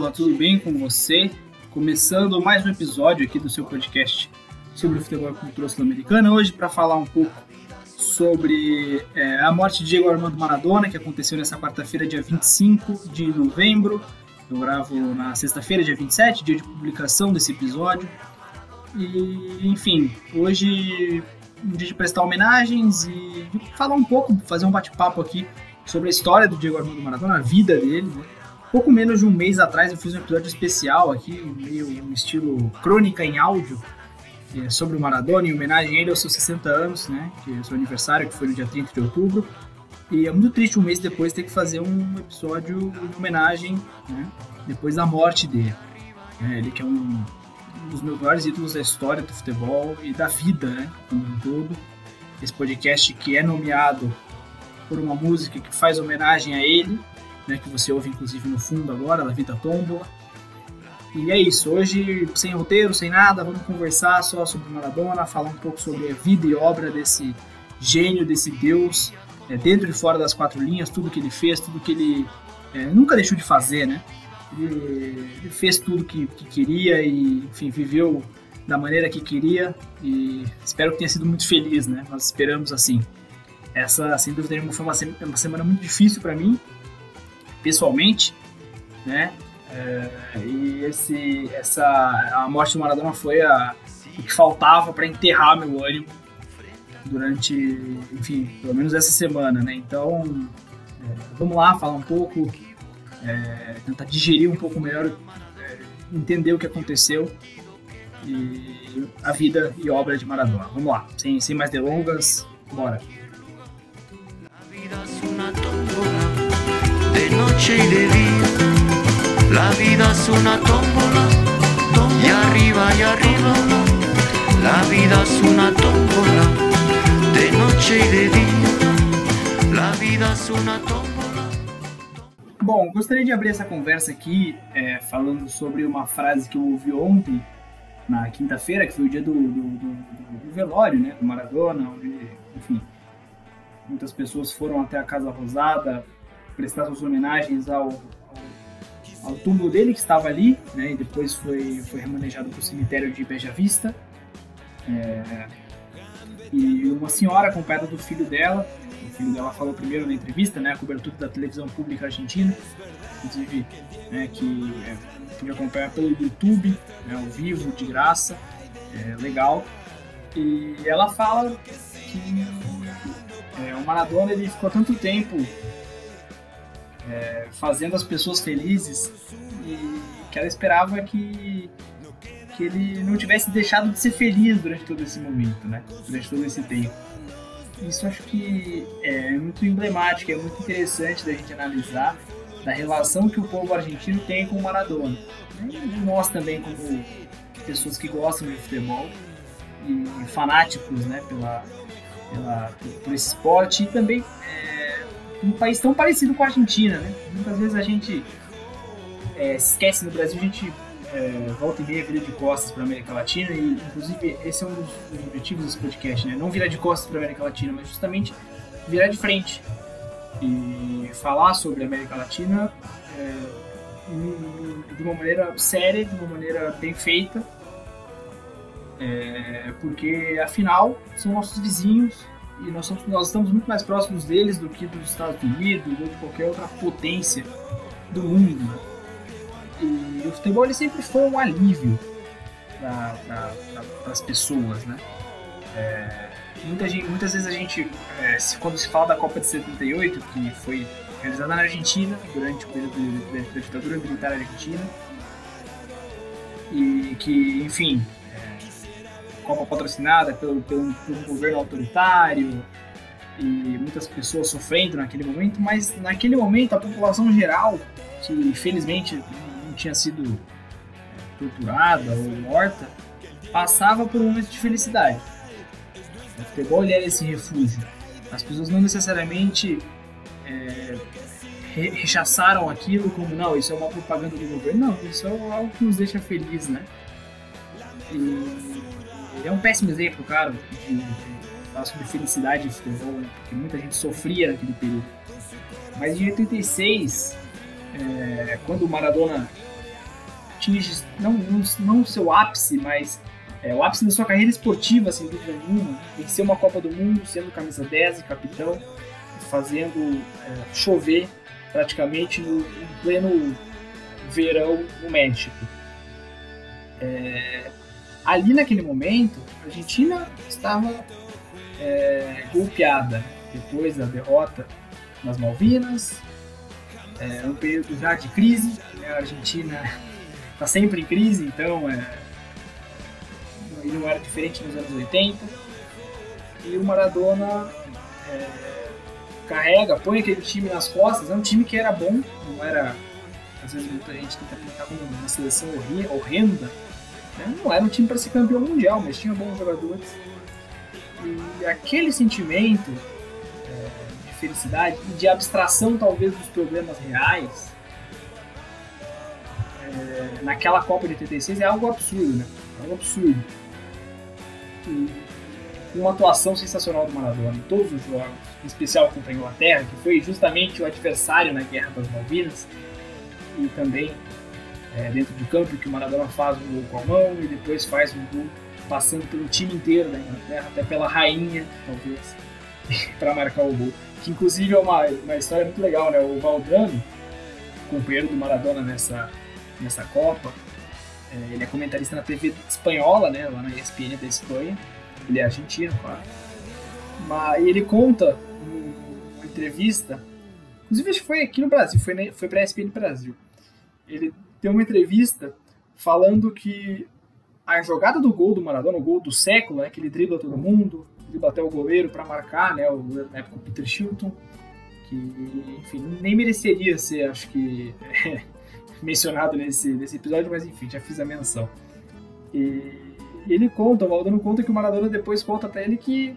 Tombola, tudo bem com você? Começando mais um episódio aqui do seu podcast sobre o futebol e cultura sul-americana, hoje para falar um pouco sobre é, a morte de Diego Armando Maradona, que aconteceu nessa quarta-feira, dia 25 de novembro. Eu gravo na sexta-feira, dia 27, dia de publicação desse episódio. E, enfim, hoje um dia de prestar homenagens e falar um pouco, fazer um bate-papo aqui sobre a história do Diego Armando Maradona, a vida dele. Né? Pouco menos de um mês atrás eu fiz um episódio especial aqui, meio um estilo crônica em áudio, é, sobre o Maradona, em homenagem a ele aos seus 60 anos, né? Que é o seu aniversário, que foi no dia 30 de outubro. E é muito triste um mês depois ter que fazer um episódio em homenagem, né? Depois da morte dele. É, ele que é um, dos meus maiores ídolos da história do futebol e da vida, né? Como um todo. Esse podcast que é nomeado por uma música que faz homenagem a ele, né? Que você ouve inclusive no fundo agora, La Vida Tombola. E é isso, hoje sem roteiro, sem nada, vamos conversar só sobre Maradona, falar um pouco sobre a vida e obra desse gênio, desse deus, é, dentro e fora das quatro linhas, tudo que ele fez, tudo que ele é, nunca deixou de fazer, né? Ele, ele fez tudo que, que, queria e, enfim, viveu da maneira que queria e espero que tenha sido muito feliz, né? Nós esperamos assim. Essa, sem dúvida nenhuma, foi uma semana muito difícil para mim, pessoalmente, né? É, e esse, essa, a morte do Maradona foi a, que faltava para enterrar meu ânimo durante, enfim, pelo menos essa semana, né? Então, é, vamos lá falar um pouco, é, tentar digerir um pouco melhor, é, entender o que aconteceu e a vida e obra de Maradona. Vamos lá, sem, sem mais delongas, bora. Y de día La vida es una tómbola, y arriba y arriba. La vida es una de noche y de día. La vida es una tómbola. Bom, gostaria de abrir essa conversa aqui é, falando sobre uma frase que eu ouvi ontem, na quinta-feira, que foi o dia do, do, do, do, velório, né, do Maradona, onde, enfim, muitas pessoas foram até a Casa Rosada prestar suas homenagens ao ao túmulo dele que estava ali, né, e depois foi, foi remanejado para o cemitério de Beja Vista. É, e uma senhora acompanhada do filho dela, o filho dela falou primeiro na entrevista, né, a cobertura da televisão pública argentina, inclusive né, que é, pode acompanhar pelo YouTube, né, ao vivo, de graça, é, legal. E ela fala que é, o Maradona ele ficou tanto tempo é, fazendo as pessoas felizes e que ela esperava que, que ele não tivesse deixado de ser feliz durante todo esse momento, né? Durante todo esse tempo. Isso acho que é muito emblemático, é muito interessante da gente analisar da relação que o povo argentino tem com o Maradona. E nós também, como pessoas que gostam de futebol e fanáticos né, pela, pela, por esse esporte e também é, um país tão parecido com a Argentina, né? Muitas vezes a gente é, esquece no Brasil, a gente é, volta e meia vira de costas para a América Latina e, inclusive, esse é um dos, objetivos desse podcast, né? Não virar de costas para a América Latina, mas justamente virar de frente e falar sobre a América Latina é, de uma maneira séria, de uma maneira bem feita, é, porque afinal são nossos vizinhos, e nós, somos, nós estamos muito mais próximos deles do que dos Estados Unidos ou de qualquer outra potência do mundo. E o futebol ele sempre foi um alívio para as pessoas, né? É, muita gente, muitas vezes a gente, é, quando se fala da Copa de 78, que foi realizada na Argentina durante o período da ditadura militar argentina, e que, enfim, Copa patrocinada pelo, pelo, pelo governo autoritário e muitas pessoas sofrendo naquele momento, mas naquele momento a população geral, que infelizmente não tinha sido torturada ou morta, passava por um momento de felicidade. O futebol era esse refúgio. As pessoas não necessariamente é, rechaçaram aquilo como, não, isso é uma propaganda do governo. Não, isso é algo que nos deixa feliz, né? E é um péssimo exemplo, claro, de, de falar sobre felicidade de futebol, né? porque muita gente sofria naquele período. Mas em 86, é, quando o Maradona atinge, não, não, não o seu ápice, mas é, o ápice da sua carreira esportiva, sem dúvida nenhuma, venceu uma Copa do Mundo, sendo camisa 10 e capitão, fazendo é, chover praticamente no, no, pleno verão no México. É, ali naquele momento, a Argentina estava é, golpeada depois da derrota nas Malvinas, é um período já de crise, né? a Argentina está sempre em crise, então é, não era diferente nos anos 80. E o Maradona é, carrega, põe aquele time nas costas, é um time que era bom, não era. Às vezes muita gente tenta pintar como uma seleção horrenda. Né? Não era um time para ser campeão mundial, mas tinha bons jogadores. E aquele sentimento é, de felicidade e de abstração, talvez, dos problemas reais, é, naquela Copa de 86 é algo absurdo, né? É algo absurdo uma atuação sensacional do Maradona em todos os jogos, em especial contra a Inglaterra, que foi justamente o adversário na Guerra das Malvinas, e também é, dentro do campo, que o Maradona faz um gol com a mão e depois faz um gol passando pelo time inteiro da Inglaterra, até pela rainha, talvez, para marcar o gol. Que inclusive é uma, uma história muito legal, né? O Valdrano, companheiro do Maradona nessa, nessa Copa, é, ele é comentarista na TV espanhola, né, lá na ESPN da Espanha. Ele é argentino, claro. Mas ele conta numa entrevista, inclusive foi aqui no Brasil, foi, foi pra ESPN Brasil. Ele deu uma entrevista falando que a jogada do gol do Maradona, o gol do século, né, que ele dribla todo mundo, dribla até o goleiro para marcar, né, o, na época o Peter Shilton, que, enfim, nem mereceria ser, acho que, mencionado nesse, nesse episódio, mas enfim, já fiz a menção. E ele conta, o Valdano conta que o Maradona depois conta pra ele que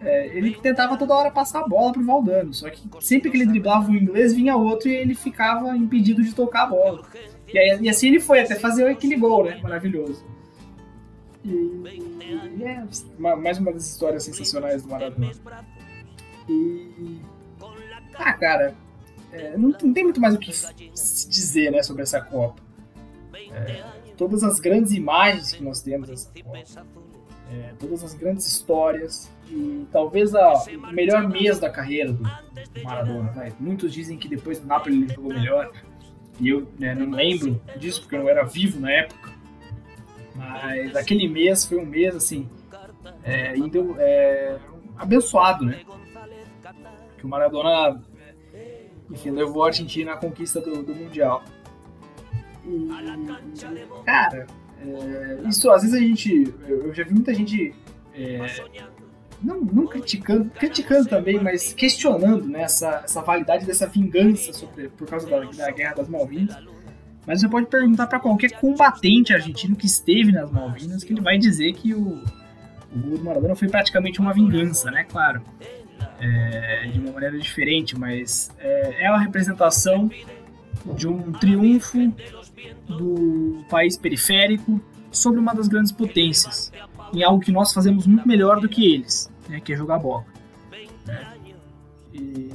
é, ele tentava toda hora passar a bola pro Valdano, só que sempre que ele driblava o inglês vinha outro e ele ficava impedido de tocar a bola. E, aí, e assim ele foi, até fazer aquele gol, né? Maravilhoso. E, e é mais uma das histórias sensacionais do Maradona. E. Ah, cara, é, não, não, tem muito mais o que se dizer né, sobre essa Copa. É, todas as grandes imagens que nós temos dessa Copa, é, todas as grandes histórias e talvez a, o melhor mês da carreira do, do Maradona. Né? Muitos dizem que depois do Napoli ele jogou melhor e eu né, não lembro disso porque eu não era vivo na época. Mas aquele mês foi um mês assim, é, é, abençoado, né? Que o Maradona enfim, levou a Argentina à conquista do, do Mundial. E, cara, é, isso às vezes a gente. Eu já vi muita gente. Não, não criticando, criticando também, mas questionando né, essa, essa validade dessa vingança sobre, por causa da, da Guerra das Malvinas. Mas você pode perguntar para qualquer combatente argentino que esteve nas Malvinas que ele vai dizer que o, o gol do Maradona foi praticamente uma vingança, né? Claro é, de uma maneira diferente, mas é, é uma representação de um triunfo do país periférico sobre uma das grandes potências, em algo que nós fazemos muito melhor do que eles, né, que é jogar bola. E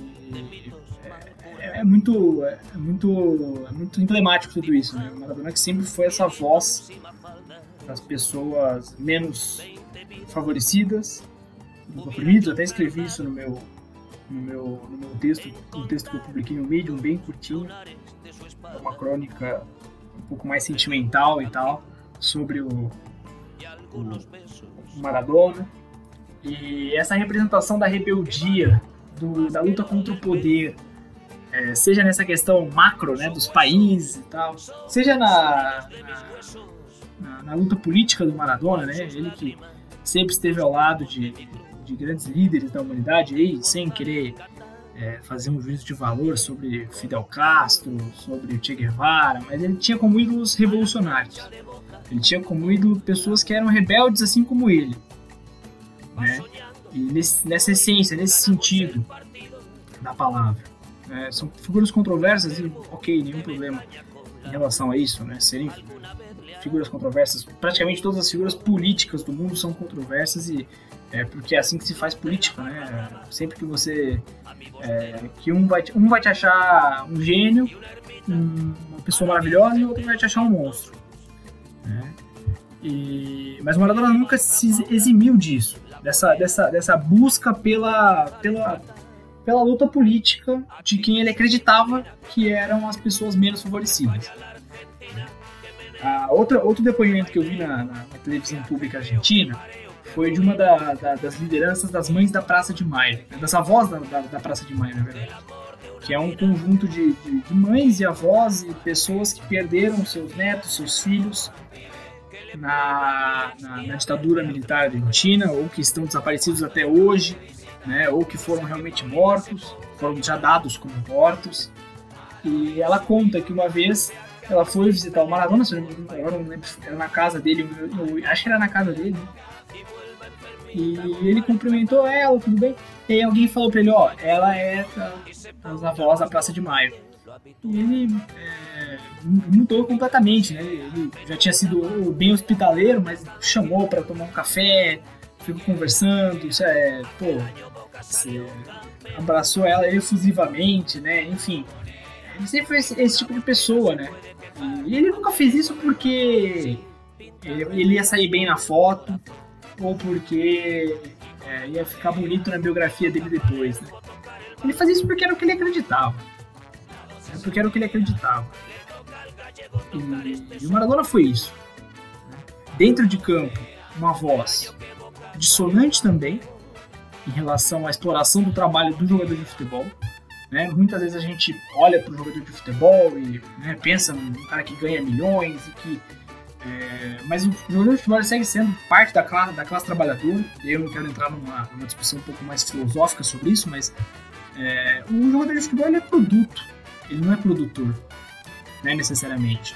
é, é, muito, é, muito, é muito emblemático tudo isso. Né? O Maradona que sempre foi essa voz das pessoas menos favorecidas, oprimidos, até escrevi isso no meu, no meu, no meu texto, um texto que eu publiquei no Medium, bem curtinho, uma crônica um pouco mais sentimental e tal, sobre o, Maradona. E essa representação da rebeldia, do, da luta contra o poder, é, seja nessa questão macro né, dos países e tal, seja na, na, na, luta política do Maradona, né, ele que sempre esteve ao lado de, de grandes líderes da humanidade, aí, sem querer é, fazer um juízo de valor sobre Fidel Castro, sobre Che Guevara, mas ele tinha como ídolos revolucionários. Ele tinha como ídolo pessoas que eram rebeldes assim como ele. Né? e nesse, nessa essência, nesse sentido da palavra. É, são figuras controversas e, ok, nenhum problema em relação a isso, né? Serem figuras controversas. Praticamente todas as figuras políticas do mundo são controversas e é porque é assim que se faz política, né? Sempre que você é, que um vai um vai te achar um gênio, um, uma pessoa maravilhosa e o outro vai te achar um monstro. Né? E, mas o Maradona nunca se eximiu disso, dessa, dessa, dessa busca pela, pela, pela luta política de quem ele acreditava que eram as pessoas menos favorecidas. Ah, outra, outro depoimento que eu vi na, na, na televisão pública argentina foi de uma da, da, das lideranças das mães da Praça de Maio, das avós da, da Praça de Maio, na verdade. Que é um conjunto de, de, de mães e avós e pessoas que perderam seus netos, seus filhos na, na, na, ditadura militar argentina ou que estão desaparecidos até hoje, né, ou que foram realmente mortos, foram já dados como mortos. E ela conta que uma vez ela foi visitar o Maradona, se não agora não lembro, era na casa dele, eu, eu, acho que era na casa dele. E ele cumprimentou ela, tudo bem. E aí alguém falou pra ele, ó, ela é das avós da Praça de Maio. E ele é, mudou completamente, né? Ele já tinha sido bem hospitaleiro, mas chamou para tomar um café, ficou conversando, isso é, pô, você abraçou ela efusivamente, né? Enfim, ele sempre foi esse, esse tipo de pessoa, né? E ele nunca fez isso porque ele ia sair bem na foto ou porque é, ia ficar bonito na biografia dele depois, né? Ele fazia isso porque era o que ele acreditava. Né? Porque era o que ele acreditava. E, e o Maradona foi isso. Né? Dentro de campo, uma voz dissonante também em relação à exploração do trabalho do jogador de futebol. Né? Muitas vezes a gente olha para o jogador de futebol e né, pensa num cara que ganha milhões e que. É, mas o jogador de futebol segue sendo parte da classe, da classe trabalhadora. Eu não quero entrar numa, numa discussão um pouco mais filosófica sobre isso, mas é, o jogador de futebol ele é produto, ele não é produtor, né, necessariamente.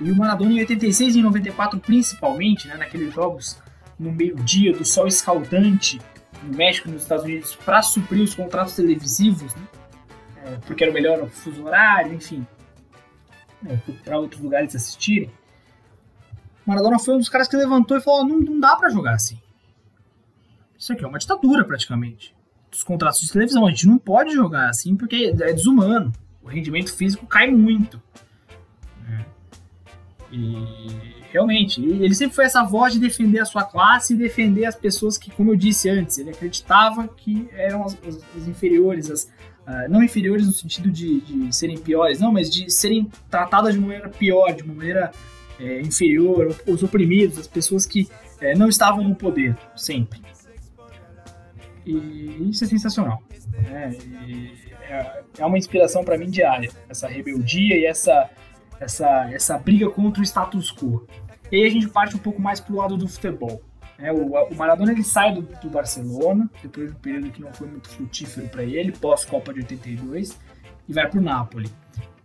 E o Maradona em 86 e em 94 principalmente, né, naqueles jogos no meio-dia do sol escaldante no México e nos Estados Unidos para suprir os contratos televisivos, né? É, porque era o melhor fuso horário, enfim, né, para outros lugares assistirem. Maradona foi um dos caras que levantou e falou: não, não dá para jogar assim. Isso aqui é uma ditadura praticamente. Dos contratos de televisão, a gente não pode jogar assim porque é desumano. O rendimento físico cai muito. Né? E realmente. Ele sempre foi essa voz de defender a sua classe e defender as pessoas que, como eu disse antes, ele acreditava que eram as, as, as inferiores, as, uh, não inferiores no sentido de, de, serem piores, não, mas de serem tratadas de maneira pior, de uma maneira é, inferior, os oprimidos, as pessoas que é, não estavam no poder, sempre. E isso é sensacional. Né? É, é uma inspiração para mim diária, essa rebeldia e essa essa, essa briga contra o status quo. E aí a gente parte um pouco mais pro lado do futebol. É, o, o, Maradona ele sai do, do, Barcelona, depois de um período que não foi muito frutífero para ele, pós-Copa de 82, e vai pro Napoli.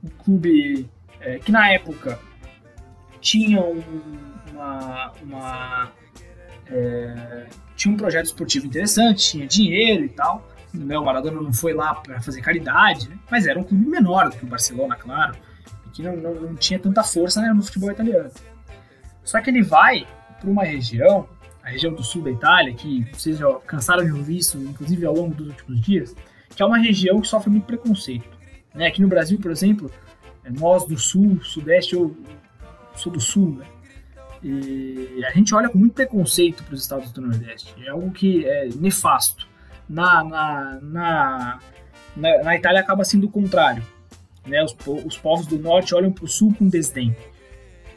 Um clube é, que na época tinha um, uma, uma é, tinha um projeto esportivo interessante, tinha dinheiro e tal. Né, o Maradona não foi lá para fazer caridade, né, mas era um clube menor do que o Barcelona, claro que não, não, não tinha tanta força né, no futebol italiano. Só que ele vai para uma região, a região do sul da Itália, que vocês já cansaram de ouvir isso, inclusive ao longo dos últimos dias, que é uma região que sofre muito preconceito. Né? Aqui no Brasil, por exemplo, é nós do sul, sudeste ou sul do sul, né? E a gente olha com muito preconceito para os estados do Nordeste. É algo que é nefasto. Na, na, na, na, na Itália acaba sendo o contrário. Né? Os, os povos do norte olham para o sul com desdém.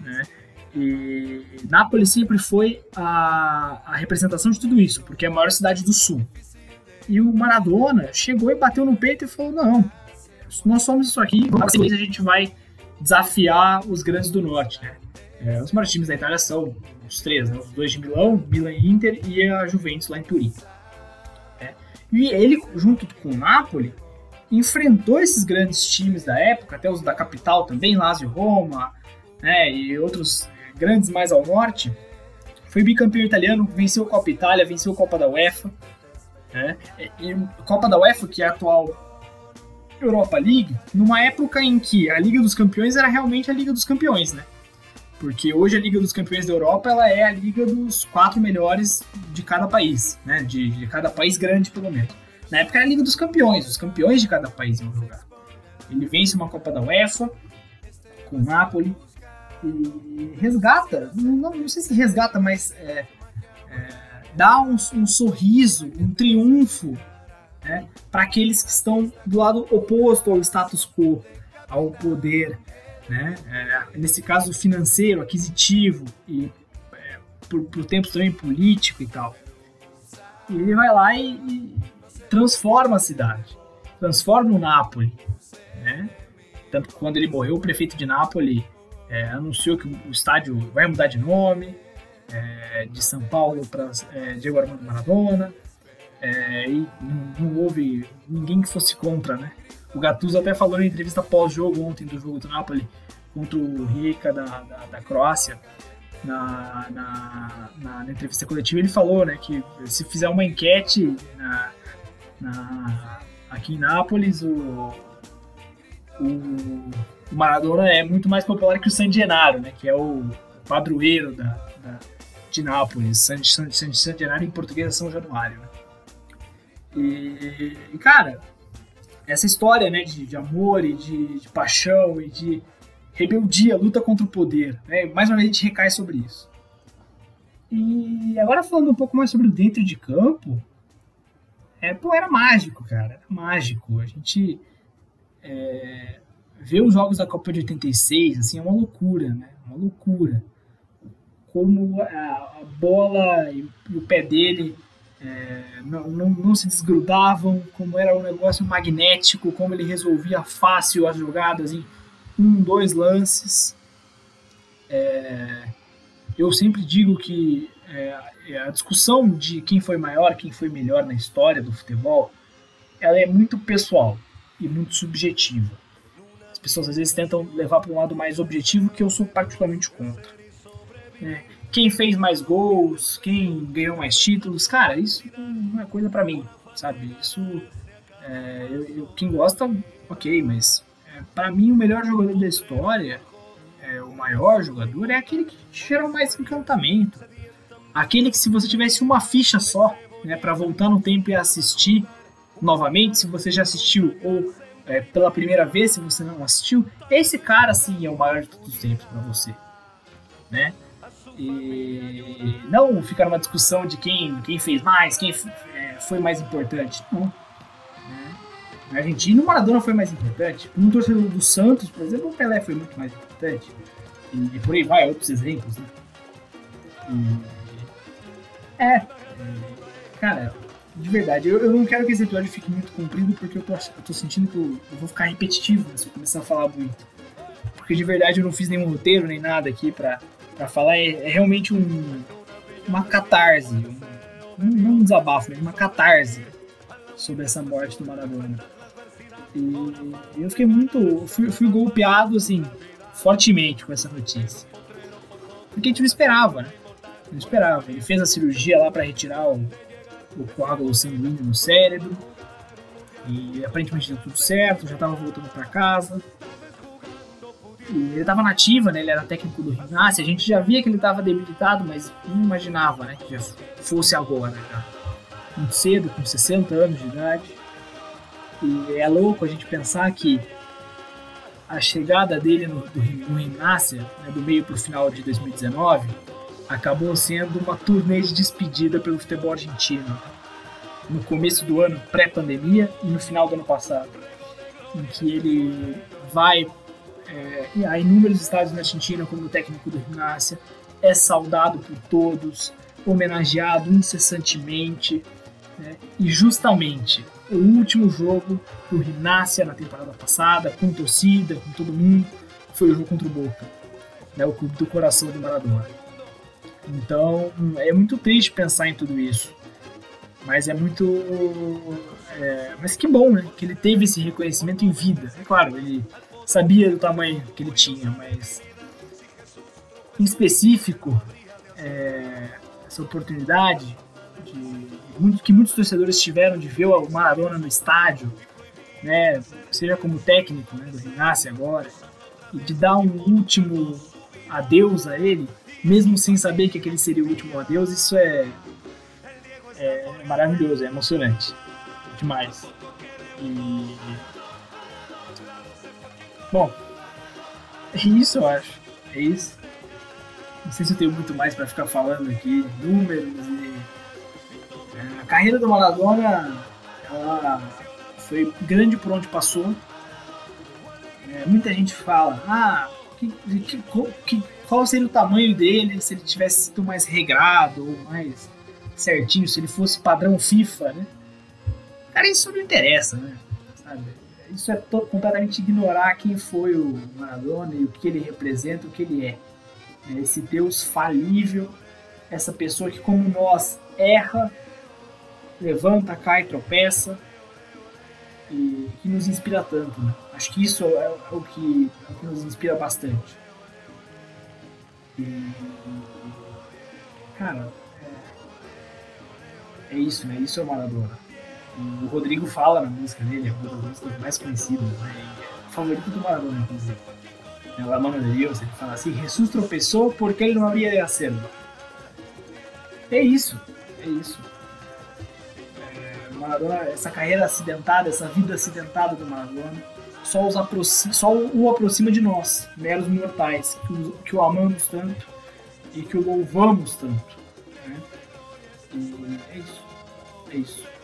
Né? E Nápoles sempre foi a, a, representação de tudo isso, porque é a maior cidade do sul. E o Maradona chegou e bateu no peito e falou: Não, nós somos isso aqui, a gente vai desafiar os grandes do norte. Né? É, os maiores times da Itália são os três: né? os dois de Milão, Milan e Inter, e a Juventus lá em Turim. É. E ele, junto com o Napoli, enfrentou esses grandes times da época, até os da capital também, Lazio Roma, né, e outros grandes mais ao norte, foi bicampeão italiano, venceu a Copa Itália, venceu a Copa da UEFA. Né? E Copa da UEFA, que é a atual Europa League, numa época em que a Liga dos Campeões era realmente a Liga dos Campeões, né? Porque hoje a Liga dos Campeões da Europa ela é a liga dos quatro melhores de cada país, né? De, de cada país grande, pelo menos. Na época era a Liga dos Campeões, os campeões de cada país iam jogar. Ele vence uma Copa da UEFA com o Napoli e resgata, não, não sei se resgata, mas é, é, dá um, um, sorriso, um triunfo né, para aqueles que estão do lado oposto ao status quo, ao poder, né? É, nesse caso financeiro, aquisitivo e é, por, por tempos também político e tal. Ele vai lá e, e transforma a cidade, transforma o Nápoles, né? Tanto que quando ele morreu, o prefeito de Nápoles é, anunciou que o estádio vai mudar de nome, é, de São Paulo para é, Diego Armando Maradona, é, e não, não, houve ninguém que fosse contra, né? O Gattuso até falou na entrevista pós-jogo ontem do jogo do Napoli contra o Rica da, da, da Croácia, na, na, na, na, entrevista coletiva, ele falou né, que se fizer uma enquete na, na, aqui em Nápoles, o, o, o, Maradona é muito mais popular que o San Gennaro, né, que é o padroeiro da, da de Nápoles. San, San, San, San Gennaro em português é São Januário. Né? E, e, cara, essa história né, de, de amor e de, de, paixão e de rebeldia, luta contra o poder. Né? Mais uma vez a gente recai sobre isso. E agora falando um pouco mais sobre o dentro de campo, é, pô, era mágico, cara, era mágico. A gente é, ver os jogos da Copa de 86, assim, é uma loucura, né? Uma loucura. Como a, a bola e o pé dele é, não, não, não, se desgrudavam, como era um negócio magnético, como ele resolvia fácil as jogadas em um, dois lances. É, eu sempre digo que é, a discussão de quem foi maior, quem foi melhor na história do futebol, ela é muito pessoal e muito subjetiva. As pessoas às vezes tentam levar para um lado mais objetivo, que eu sou particularmente contra. É, quem fez mais gols, quem ganhou mais títulos, cara, isso não é coisa para mim, sabe? Isso, é, eu, eu, quem gosta, ok, mas é, para mim o melhor jogador da história, é, o maior jogador, é aquele que gerou mais encantamento. Aquele que se você tivesse uma ficha só, né, para voltar no tempo e assistir novamente, se você já assistiu ou é, pela primeira vez, se você não assistiu, esse cara sim é o maior de todos os tempos para você, né? E não ficar numa discussão de quem, quem fez mais, quem é, foi mais importante. Não. Né? Na Argentina, o Maradona foi mais importante. Um torcedor do Santos, por exemplo, o Pelé foi muito mais importante. E, e por aí vai, outros exemplos. Né? E, é, cara, de verdade, eu, eu, não quero que esse episódio fique muito comprido porque eu tô, eu tô sentindo que eu, eu, vou ficar repetitivo se eu começar a falar muito. Porque de verdade eu não fiz nenhum roteiro nem nada aqui pra para falar é, é, realmente um, uma catarse, um, não um desabafo, mas uma catarse sobre essa morte do Maradona. E eu fiquei muito. Fui, fui golpeado assim, fortemente com essa notícia. Porque a gente não esperava, né? Não esperava. Ele fez a cirurgia lá para retirar o, o coágulo sanguíneo no cérebro. E aparentemente deu tudo certo, já tava voltando para casa ele estava nativa, né? Ele era técnico do Rinassi. A gente já via que ele estava debilitado, mas não imaginava, né? Que já fosse agora, né? Muito cedo, com 60 anos de idade. E é louco a gente pensar que a chegada dele no, do, no Rinassi, né, do meio para o final de 2019, acabou sendo uma turnê de despedida pelo futebol argentino. No começo do ano, pré-pandemia, e no final do ano passado. Em que ele vai é, há inúmeros estádios na Argentina como técnico do Rinácia, é saudado por todos, homenageado incessantemente, né? e justamente o último jogo do Rinácia na temporada passada, com torcida, com todo mundo, foi o jogo contra o Boca, né? o clube do coração do Maradona. Então é muito triste pensar em tudo isso, mas é muito. É, mas que bom, né? Que ele teve esse reconhecimento em vida. É claro, ele sabia do tamanho que ele tinha, mas em específico, é, essa oportunidade de, que muitos torcedores tiveram de ver o Maradona no estádio, né, seja como técnico né, do Rinassi agora, e de dar um último adeus a ele, mesmo sem saber que aquele seria o último adeus, isso é, é maravilhoso, é emocionante. Demais. E. Bom, é isso eu acho. É isso. Não sei se eu tenho muito mais para ficar falando aqui, números e. É, a carreira do Maradona, ela foi grande por onde passou. É, muita gente fala, ah, que, que, que, qual seria o tamanho dele se ele tivesse sido mais regrado ou mais certinho, se ele fosse padrão FIFA, né? Cara, isso não interessa, né? Sabe? Isso é completamente ignorar quem foi o Maradona e o que ele representa, o que ele é. é. Esse Deus falível, essa pessoa que, como nós, erra, levanta, cai, tropeça e que nos inspira tanto. Né? Acho que isso é, é, o que, é o que nos inspira bastante. E, cara, é, é isso, né? Isso é o Maradona. O Rodrigo fala na música dele, é uma das músicas mais conhecidas, né? É favorito do Maradona, inclusive. É La Mano de Deus, ele fala assim, Jesus tropeçou porque ele não havia de hacerlo. É isso, é isso. É, Maradona, essa carreira acidentada, essa vida acidentada do Maradona, só, os aproxima, só o aproxima de nós, meros mortais, que o, que o amamos tanto e que o louvamos tanto. Né? E é isso, é isso.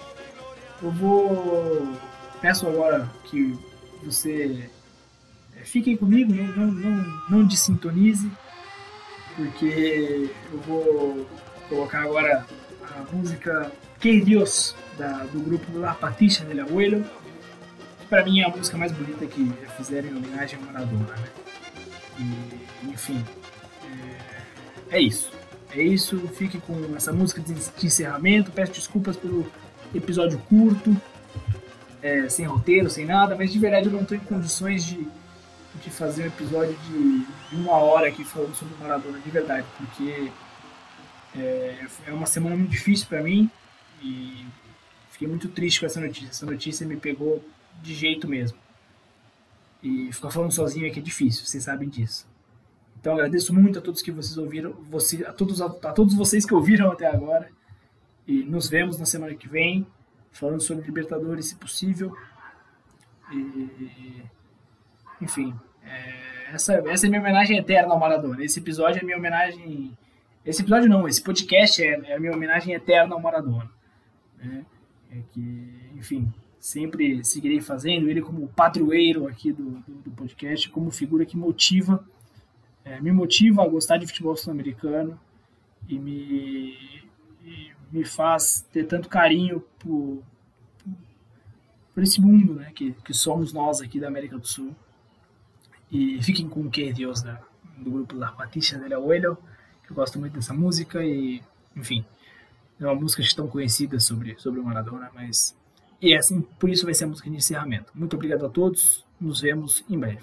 Eu vou. Peço agora que você é, fiquem comigo, não, não, não, não desintonize, porque eu vou colocar agora a música Que Dios, da, do grupo La Patricia del Abuelo, que para mim é a música mais bonita que já fizeram em homenagem a Maradona. Né? E, enfim, é, é isso. É isso, fique com essa música de encerramento. Peço desculpas pelo episódio curto, é, sem roteiro, sem nada, mas de verdade eu não estou em condições de, de fazer um episódio de, de, uma hora aqui falando sobre o Maradona, de verdade, porque é, é uma semana muito difícil para mim e fiquei muito triste com essa notícia. Essa notícia me pegou de jeito mesmo. E ficar falando sozinho aqui é difícil, vocês sabem disso. Então agradeço muito a todos que vocês ouviram, você, a, todos, a, a todos vocês que ouviram até agora. E nos vemos na semana que vem, falando sobre Libertadores, se possível. E, enfim, é, essa, essa é minha homenagem eterna ao Maradona. Esse episódio é minha homenagem. Esse episódio não, esse podcast é, é a minha homenagem eterna ao Maradona. Né? É que, enfim, sempre seguirei fazendo ele como padroeiro aqui do, do, do podcast, como figura que motiva, é, me motiva a gostar de futebol sul-americano e me, e me faz ter tanto carinho por, por esse mundo né, que, que somos nós aqui da América do Sul. E fiquem com o Que Deus da, do grupo La Patricia del Abuelo, que eu gosto muito dessa música e, enfim, é uma música tão conhecida sobre, sobre o Maradona, mas. E é assim, por isso vai ser a música de encerramento. Muito obrigado a todos, nos vemos em breve.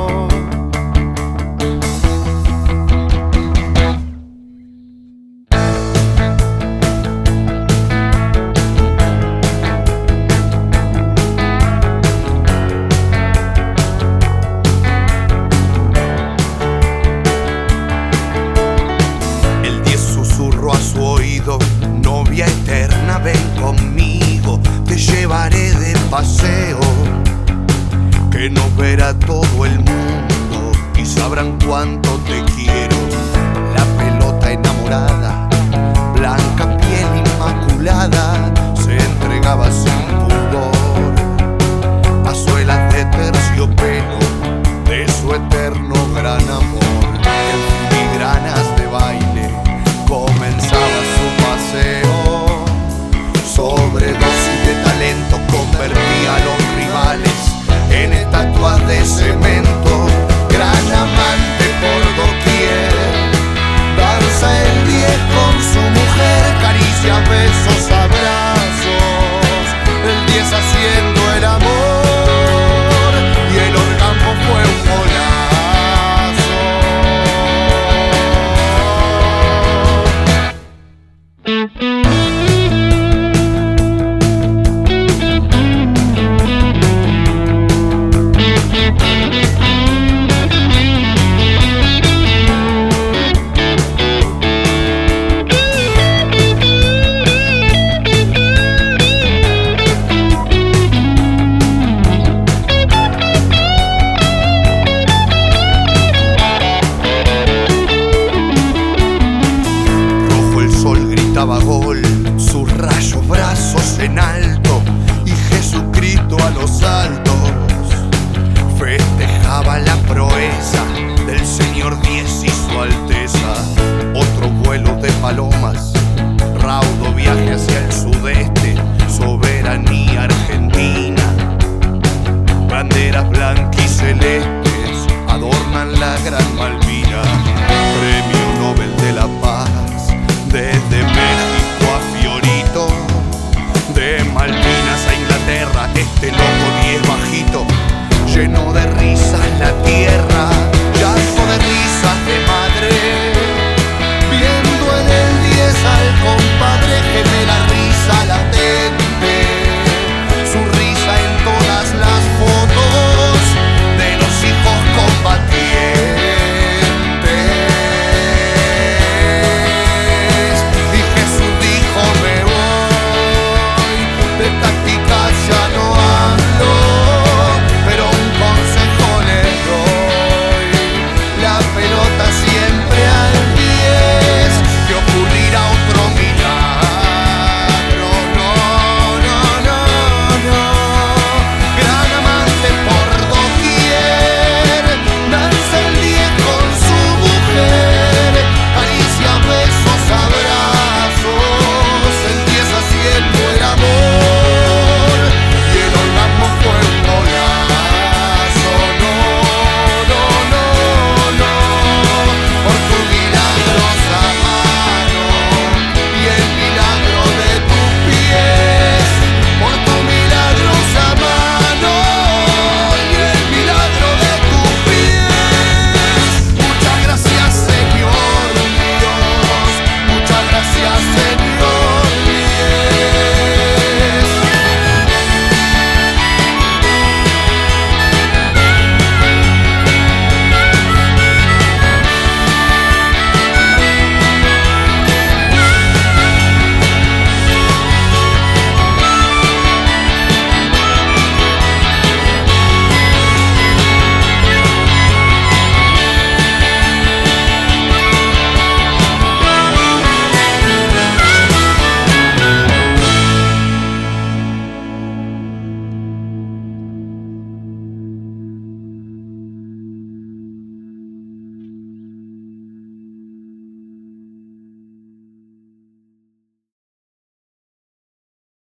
Sus rayos brazos en alto y Jesucristo a los altos festejaba la proeza del Señor Diez y su Alteza. Otro vuelo de palomas, raudo viaje hacia el sudeste, soberanía argentina. Banderas blancas y celestes adornan la Gran Malvina. Premio Nobel de la Paz, desde México llenó de risas la tierra.